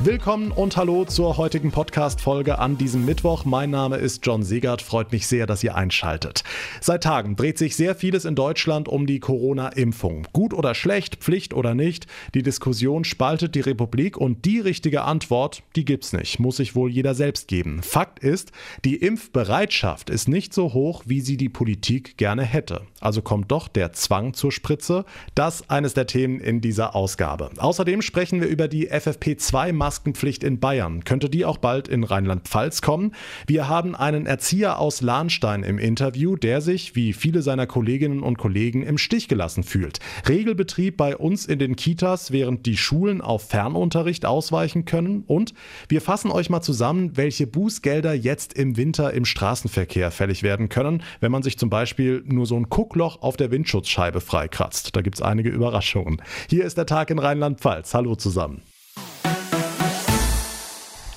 Willkommen und hallo zur heutigen Podcast-Folge an diesem Mittwoch. Mein Name ist John Segert. Freut mich sehr, dass ihr einschaltet. Seit Tagen dreht sich sehr vieles in Deutschland um die Corona-Impfung. Gut oder schlecht, Pflicht oder nicht, die Diskussion spaltet die Republik und die richtige Antwort, die gibt's nicht. Muss sich wohl jeder selbst geben. Fakt ist, die Impfbereitschaft ist nicht so hoch, wie sie die Politik gerne hätte. Also kommt doch der Zwang zur Spritze. Das eines der Themen in dieser Ausgabe. Außerdem sprechen wir über die FFP2 Maskenpflicht in Bayern. Könnte die auch bald in Rheinland-Pfalz kommen? Wir haben einen Erzieher aus Lahnstein im Interview, der sich, wie viele seiner Kolleginnen und Kollegen, im Stich gelassen fühlt. Regelbetrieb bei uns in den Kitas, während die Schulen auf Fernunterricht ausweichen können. Und wir fassen euch mal zusammen, welche Bußgelder jetzt im Winter im Straßenverkehr fällig werden können, wenn man sich zum Beispiel nur so ein Guckloch auf der Windschutzscheibe freikratzt. Da gibt es einige Überraschungen. Hier ist der Tag in Rheinland-Pfalz. Hallo zusammen.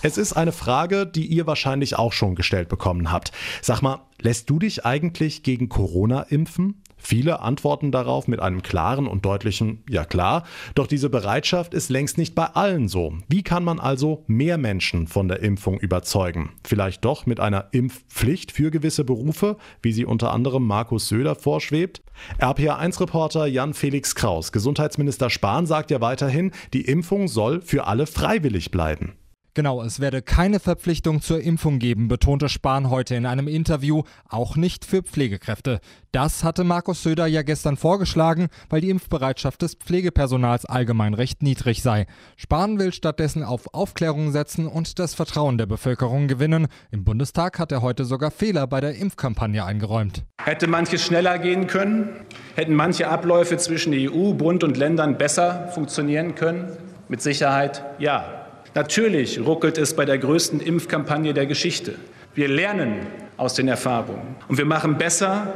Es ist eine Frage, die ihr wahrscheinlich auch schon gestellt bekommen habt. Sag mal, lässt du dich eigentlich gegen Corona impfen? Viele antworten darauf mit einem klaren und deutlichen Ja klar, doch diese Bereitschaft ist längst nicht bei allen so. Wie kann man also mehr Menschen von der Impfung überzeugen? Vielleicht doch mit einer Impfpflicht für gewisse Berufe, wie sie unter anderem Markus Söder vorschwebt? RPA1-Reporter Jan Felix Kraus, Gesundheitsminister Spahn sagt ja weiterhin, die Impfung soll für alle freiwillig bleiben. Genau, es werde keine Verpflichtung zur Impfung geben, betonte Spahn heute in einem Interview, auch nicht für Pflegekräfte. Das hatte Markus Söder ja gestern vorgeschlagen, weil die Impfbereitschaft des Pflegepersonals allgemein recht niedrig sei. Spahn will stattdessen auf Aufklärung setzen und das Vertrauen der Bevölkerung gewinnen. Im Bundestag hat er heute sogar Fehler bei der Impfkampagne eingeräumt. Hätte manches schneller gehen können? Hätten manche Abläufe zwischen EU, Bund und Ländern besser funktionieren können? Mit Sicherheit ja. Natürlich ruckelt es bei der größten Impfkampagne der Geschichte. Wir lernen aus den Erfahrungen und wir machen besser,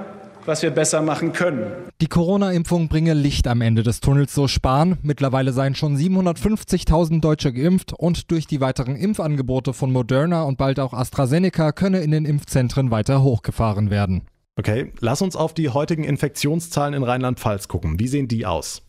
was wir besser machen können. Die Corona-Impfung bringe Licht am Ende des Tunnels, so Spahn. Mittlerweile seien schon 750.000 Deutsche geimpft und durch die weiteren Impfangebote von Moderna und bald auch AstraZeneca könne in den Impfzentren weiter hochgefahren werden. Okay, lass uns auf die heutigen Infektionszahlen in Rheinland-Pfalz gucken. Wie sehen die aus?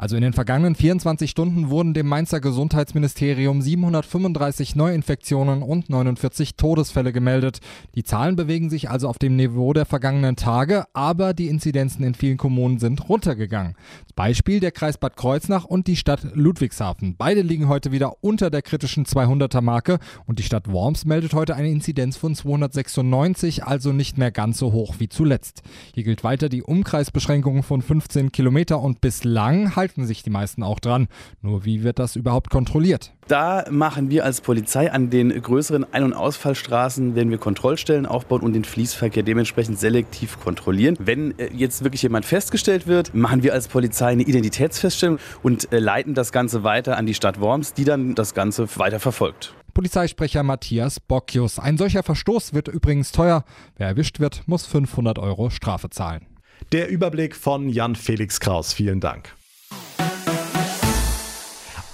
Also in den vergangenen 24 Stunden wurden dem Mainzer Gesundheitsministerium 735 Neuinfektionen und 49 Todesfälle gemeldet. Die Zahlen bewegen sich also auf dem Niveau der vergangenen Tage, aber die Inzidenzen in vielen Kommunen sind runtergegangen. Beispiel der Kreis Bad Kreuznach und die Stadt Ludwigshafen. Beide liegen heute wieder unter der kritischen 200er Marke und die Stadt Worms meldet heute eine Inzidenz von 296, also nicht mehr ganz so hoch wie zuletzt. Hier gilt weiter die Umkreisbeschränkung von 15 Kilometer und bislang halten halten sich die meisten auch dran. Nur wie wird das überhaupt kontrolliert? Da machen wir als Polizei an den größeren Ein- und Ausfallstraßen, werden wir Kontrollstellen aufbauen und den Fließverkehr dementsprechend selektiv kontrollieren. Wenn äh, jetzt wirklich jemand festgestellt wird, machen wir als Polizei eine Identitätsfeststellung und äh, leiten das Ganze weiter an die Stadt Worms, die dann das Ganze weiter verfolgt. Polizeisprecher Matthias Bockius. Ein solcher Verstoß wird übrigens teuer. Wer erwischt wird, muss 500 Euro Strafe zahlen. Der Überblick von Jan Felix Kraus. Vielen Dank.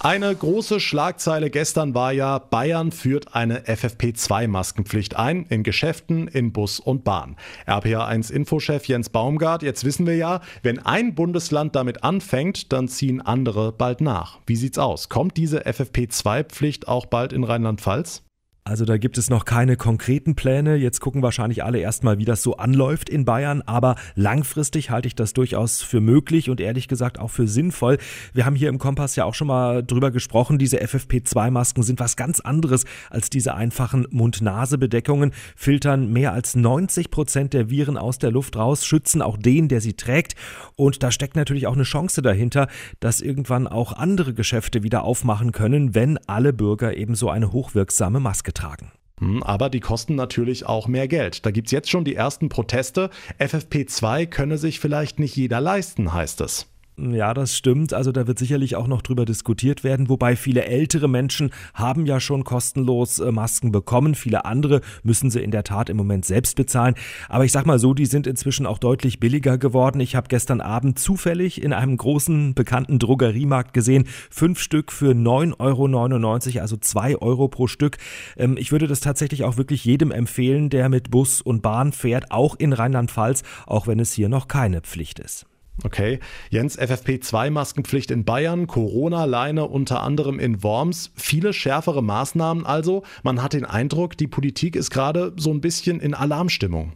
Eine große Schlagzeile gestern war ja, Bayern führt eine FFP2-Maskenpflicht ein, in Geschäften, in Bus und Bahn. RPA1-Infochef Jens Baumgart, jetzt wissen wir ja, wenn ein Bundesland damit anfängt, dann ziehen andere bald nach. Wie sieht's aus? Kommt diese FFP2-Pflicht auch bald in Rheinland-Pfalz? Also da gibt es noch keine konkreten Pläne. Jetzt gucken wahrscheinlich alle erstmal, wie das so anläuft in Bayern. Aber langfristig halte ich das durchaus für möglich und ehrlich gesagt auch für sinnvoll. Wir haben hier im Kompass ja auch schon mal drüber gesprochen. Diese FFP2-Masken sind was ganz anderes als diese einfachen Mund-Nase-Bedeckungen, filtern mehr als 90 Prozent der Viren aus der Luft raus, schützen auch den, der sie trägt. Und da steckt natürlich auch eine Chance dahinter, dass irgendwann auch andere Geschäfte wieder aufmachen können, wenn alle Bürger eben so eine hochwirksame Maske getragen. Hm, aber die kosten natürlich auch mehr Geld. Da gibt es jetzt schon die ersten Proteste. FFP2 könne sich vielleicht nicht jeder leisten, heißt es. Ja, das stimmt. Also da wird sicherlich auch noch drüber diskutiert werden, wobei viele ältere Menschen haben ja schon kostenlos äh, Masken bekommen. Viele andere müssen sie in der Tat im Moment selbst bezahlen. Aber ich sag mal so, die sind inzwischen auch deutlich billiger geworden. Ich habe gestern Abend zufällig in einem großen bekannten Drogeriemarkt gesehen, fünf Stück für 9,99 Euro, also zwei Euro pro Stück. Ähm, ich würde das tatsächlich auch wirklich jedem empfehlen, der mit Bus und Bahn fährt, auch in Rheinland-Pfalz, auch wenn es hier noch keine Pflicht ist. Okay. Jens, FFP2-Maskenpflicht in Bayern, Corona-Leine unter anderem in Worms. Viele schärfere Maßnahmen also. Man hat den Eindruck, die Politik ist gerade so ein bisschen in Alarmstimmung.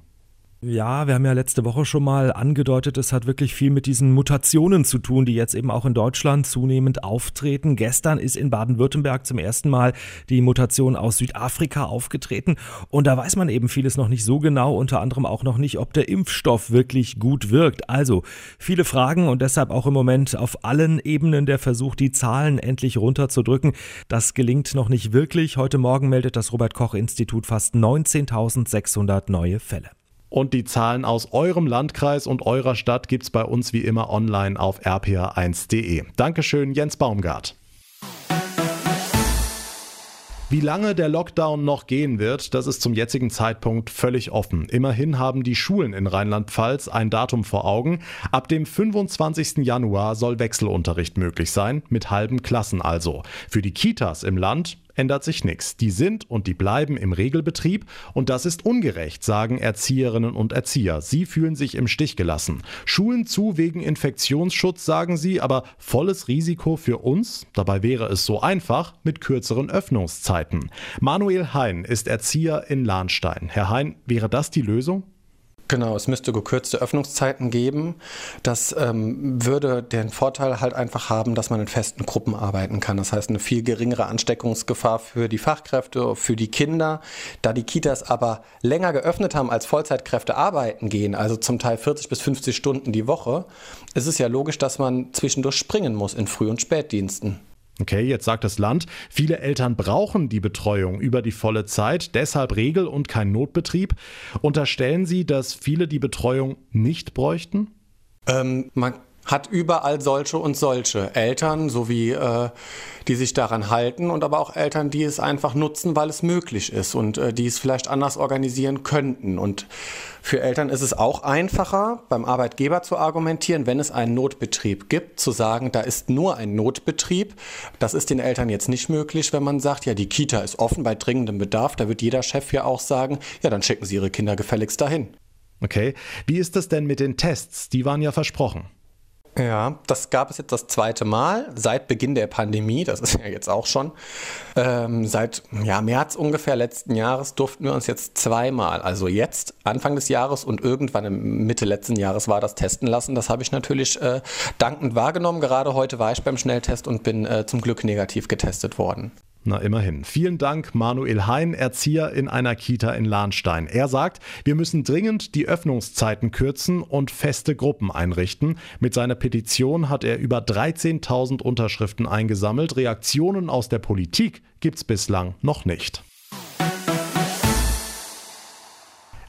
Ja, wir haben ja letzte Woche schon mal angedeutet, es hat wirklich viel mit diesen Mutationen zu tun, die jetzt eben auch in Deutschland zunehmend auftreten. Gestern ist in Baden-Württemberg zum ersten Mal die Mutation aus Südafrika aufgetreten und da weiß man eben vieles noch nicht so genau, unter anderem auch noch nicht, ob der Impfstoff wirklich gut wirkt. Also viele Fragen und deshalb auch im Moment auf allen Ebenen der Versuch, die Zahlen endlich runterzudrücken. Das gelingt noch nicht wirklich. Heute Morgen meldet das Robert Koch Institut fast 19.600 neue Fälle. Und die Zahlen aus eurem Landkreis und eurer Stadt gibt es bei uns wie immer online auf rpa1.de. Dankeschön, Jens Baumgart. Wie lange der Lockdown noch gehen wird, das ist zum jetzigen Zeitpunkt völlig offen. Immerhin haben die Schulen in Rheinland-Pfalz ein Datum vor Augen. Ab dem 25. Januar soll Wechselunterricht möglich sein, mit halben Klassen also. Für die Kitas im Land ändert sich nichts. Die sind und die bleiben im Regelbetrieb und das ist ungerecht, sagen Erzieherinnen und Erzieher. Sie fühlen sich im Stich gelassen. Schulen zu wegen Infektionsschutz, sagen sie, aber volles Risiko für uns. Dabei wäre es so einfach mit kürzeren Öffnungszeiten. Manuel Hein ist Erzieher in Lahnstein. Herr Hein, wäre das die Lösung? Genau, es müsste gekürzte Öffnungszeiten geben. Das ähm, würde den Vorteil halt einfach haben, dass man in festen Gruppen arbeiten kann. Das heißt, eine viel geringere Ansteckungsgefahr für die Fachkräfte, für die Kinder. Da die Kitas aber länger geöffnet haben, als Vollzeitkräfte arbeiten gehen, also zum Teil 40 bis 50 Stunden die Woche, ist es ja logisch, dass man zwischendurch springen muss in Früh- und Spätdiensten. Okay, jetzt sagt das Land, viele Eltern brauchen die Betreuung über die volle Zeit, deshalb Regel und kein Notbetrieb. Unterstellen Sie, dass viele die Betreuung nicht bräuchten? Ähm, man hat überall solche und solche Eltern, sowie äh, die sich daran halten und aber auch Eltern, die es einfach nutzen, weil es möglich ist und äh, die es vielleicht anders organisieren könnten. Und für Eltern ist es auch einfacher, beim Arbeitgeber zu argumentieren, wenn es einen Notbetrieb gibt, zu sagen, da ist nur ein Notbetrieb. Das ist den Eltern jetzt nicht möglich, wenn man sagt, ja, die Kita ist offen bei dringendem Bedarf. Da wird jeder Chef ja auch sagen, ja, dann schicken Sie Ihre Kinder gefälligst dahin. Okay, wie ist das denn mit den Tests? Die waren ja versprochen. Ja, das gab es jetzt das zweite Mal seit Beginn der Pandemie. Das ist ja jetzt auch schon. Ähm, seit ja, März ungefähr letzten Jahres durften wir uns jetzt zweimal, also jetzt Anfang des Jahres und irgendwann im Mitte letzten Jahres war das testen lassen. Das habe ich natürlich äh, dankend wahrgenommen. Gerade heute war ich beim Schnelltest und bin äh, zum Glück negativ getestet worden. Na immerhin. Vielen Dank, Manuel Hein, Erzieher in einer Kita in Lahnstein. Er sagt, wir müssen dringend die Öffnungszeiten kürzen und feste Gruppen einrichten. Mit seiner Petition hat er über 13.000 Unterschriften eingesammelt. Reaktionen aus der Politik gibt's bislang noch nicht.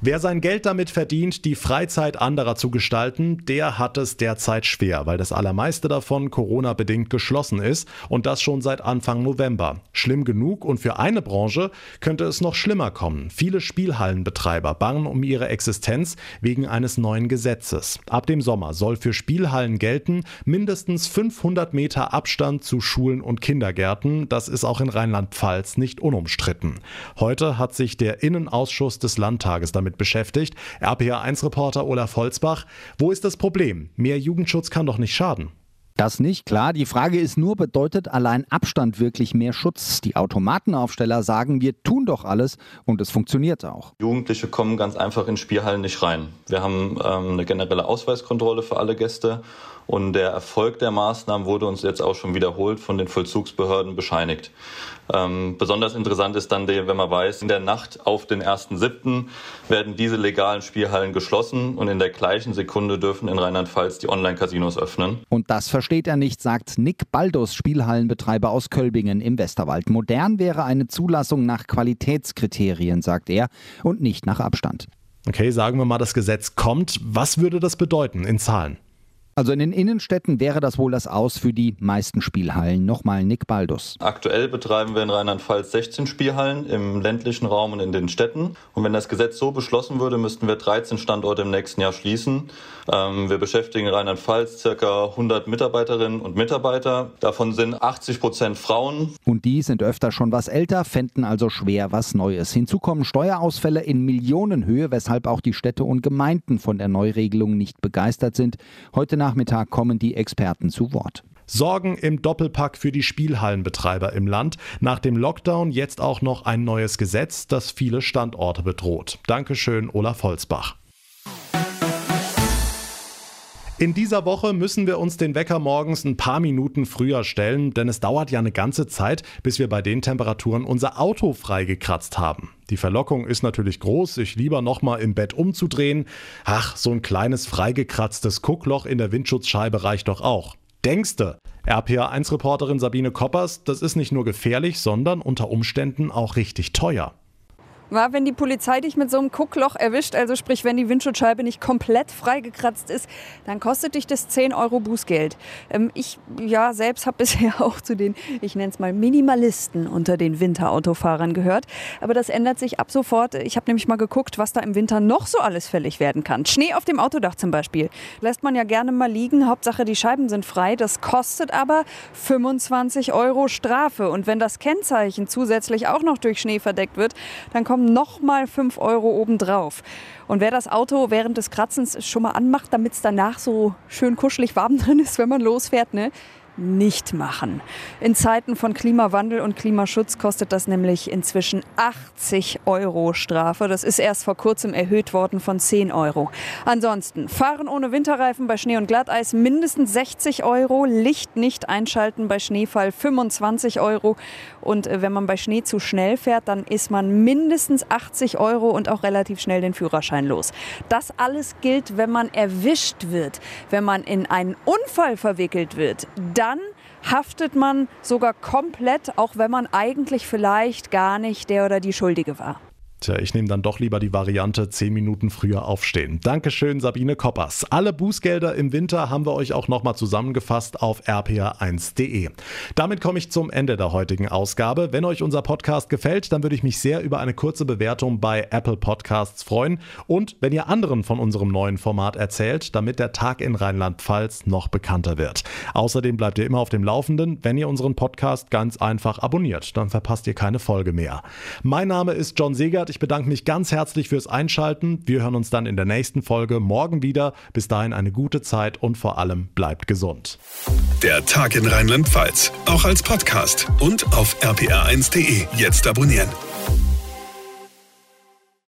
Wer sein Geld damit verdient, die Freizeit anderer zu gestalten, der hat es derzeit schwer, weil das allermeiste davon Corona-bedingt geschlossen ist und das schon seit Anfang November. Schlimm genug und für eine Branche könnte es noch schlimmer kommen. Viele Spielhallenbetreiber bangen um ihre Existenz wegen eines neuen Gesetzes. Ab dem Sommer soll für Spielhallen gelten mindestens 500 Meter Abstand zu Schulen und Kindergärten. Das ist auch in Rheinland-Pfalz nicht unumstritten. Heute hat sich der Innenausschuss des Landtages damit damit beschäftigt. RPA1-Reporter Olaf Holzbach. Wo ist das Problem? Mehr Jugendschutz kann doch nicht schaden. Das nicht, klar. Die Frage ist nur, bedeutet allein Abstand wirklich mehr Schutz? Die Automatenaufsteller sagen, wir tun doch alles und es funktioniert auch. Jugendliche kommen ganz einfach in Spielhallen nicht rein. Wir haben ähm, eine generelle Ausweiskontrolle für alle Gäste und der Erfolg der Maßnahmen wurde uns jetzt auch schon wiederholt von den Vollzugsbehörden bescheinigt. Ähm, besonders interessant ist dann, wenn man weiß, in der Nacht auf den 1.7. werden diese legalen Spielhallen geschlossen und in der gleichen Sekunde dürfen in Rheinland-Pfalz die Online-Casinos öffnen. Und das versteht er nicht, sagt Nick Baldus, Spielhallenbetreiber aus Kölbingen im Westerwald. Modern wäre eine Zulassung nach Qualitätskriterien, sagt er, und nicht nach Abstand. Okay, sagen wir mal, das Gesetz kommt. Was würde das bedeuten in Zahlen? Also in den Innenstädten wäre das wohl das Aus für die meisten Spielhallen. Nochmal Nick Baldus. Aktuell betreiben wir in Rheinland-Pfalz 16 Spielhallen im ländlichen Raum und in den Städten. Und wenn das Gesetz so beschlossen würde, müssten wir 13 Standorte im nächsten Jahr schließen. Ähm, wir beschäftigen in Rheinland-Pfalz circa 100 Mitarbeiterinnen und Mitarbeiter. Davon sind 80 Prozent Frauen. Und die sind öfter schon was älter, fänden also schwer was Neues. Hinzu kommen Steuerausfälle in Millionenhöhe, weshalb auch die Städte und Gemeinden von der Neuregelung nicht begeistert sind. Heute Nachmittag kommen die Experten zu Wort. Sorgen im Doppelpack für die Spielhallenbetreiber im Land. Nach dem Lockdown jetzt auch noch ein neues Gesetz, das viele Standorte bedroht. Dankeschön, Olaf Holzbach. In dieser Woche müssen wir uns den Wecker morgens ein paar Minuten früher stellen, denn es dauert ja eine ganze Zeit, bis wir bei den Temperaturen unser Auto freigekratzt haben. Die Verlockung ist natürlich groß, sich lieber nochmal im Bett umzudrehen. Ach, so ein kleines freigekratztes Guckloch in der Windschutzscheibe reicht doch auch. Denkste. RPA1-Reporterin Sabine Koppers, das ist nicht nur gefährlich, sondern unter Umständen auch richtig teuer war, wenn die Polizei dich mit so einem Guckloch erwischt, also sprich, wenn die Windschutzscheibe nicht komplett freigekratzt ist, dann kostet dich das 10 Euro Bußgeld. Ähm, ich ja selbst habe bisher auch zu den, ich nenne es mal Minimalisten unter den Winterautofahrern gehört. Aber das ändert sich ab sofort. Ich habe nämlich mal geguckt, was da im Winter noch so alles fällig werden kann. Schnee auf dem Autodach zum Beispiel. Lässt man ja gerne mal liegen. Hauptsache die Scheiben sind frei. Das kostet aber 25 Euro Strafe. Und wenn das Kennzeichen zusätzlich auch noch durch Schnee verdeckt wird, dann kommen kommen nochmal 5 Euro obendrauf. Und wer das Auto während des Kratzens schon mal anmacht, damit es danach so schön kuschelig warm drin ist, wenn man losfährt, ne? Nicht machen. In Zeiten von Klimawandel und Klimaschutz kostet das nämlich inzwischen 80 Euro Strafe. Das ist erst vor kurzem erhöht worden von 10 Euro. Ansonsten fahren ohne Winterreifen bei Schnee und Glatteis mindestens 60 Euro, Licht nicht einschalten bei Schneefall 25 Euro und äh, wenn man bei Schnee zu schnell fährt, dann ist man mindestens 80 Euro und auch relativ schnell den Führerschein los. Das alles gilt, wenn man erwischt wird, wenn man in einen Unfall verwickelt wird dann haftet man sogar komplett, auch wenn man eigentlich vielleicht gar nicht der oder die Schuldige war. Tja, ich nehme dann doch lieber die Variante 10 Minuten früher aufstehen. Dankeschön, Sabine Koppers. Alle Bußgelder im Winter haben wir euch auch nochmal zusammengefasst auf rpa1.de. Damit komme ich zum Ende der heutigen Ausgabe. Wenn euch unser Podcast gefällt, dann würde ich mich sehr über eine kurze Bewertung bei Apple Podcasts freuen und wenn ihr anderen von unserem neuen Format erzählt, damit der Tag in Rheinland-Pfalz noch bekannter wird. Außerdem bleibt ihr immer auf dem Laufenden, wenn ihr unseren Podcast ganz einfach abonniert. Dann verpasst ihr keine Folge mehr. Mein Name ist John Segert. Ich bedanke mich ganz herzlich fürs Einschalten. Wir hören uns dann in der nächsten Folge morgen wieder. Bis dahin eine gute Zeit und vor allem bleibt gesund. Der Tag in Rheinland-Pfalz, auch als Podcast und auf rpr1.de. Jetzt abonnieren.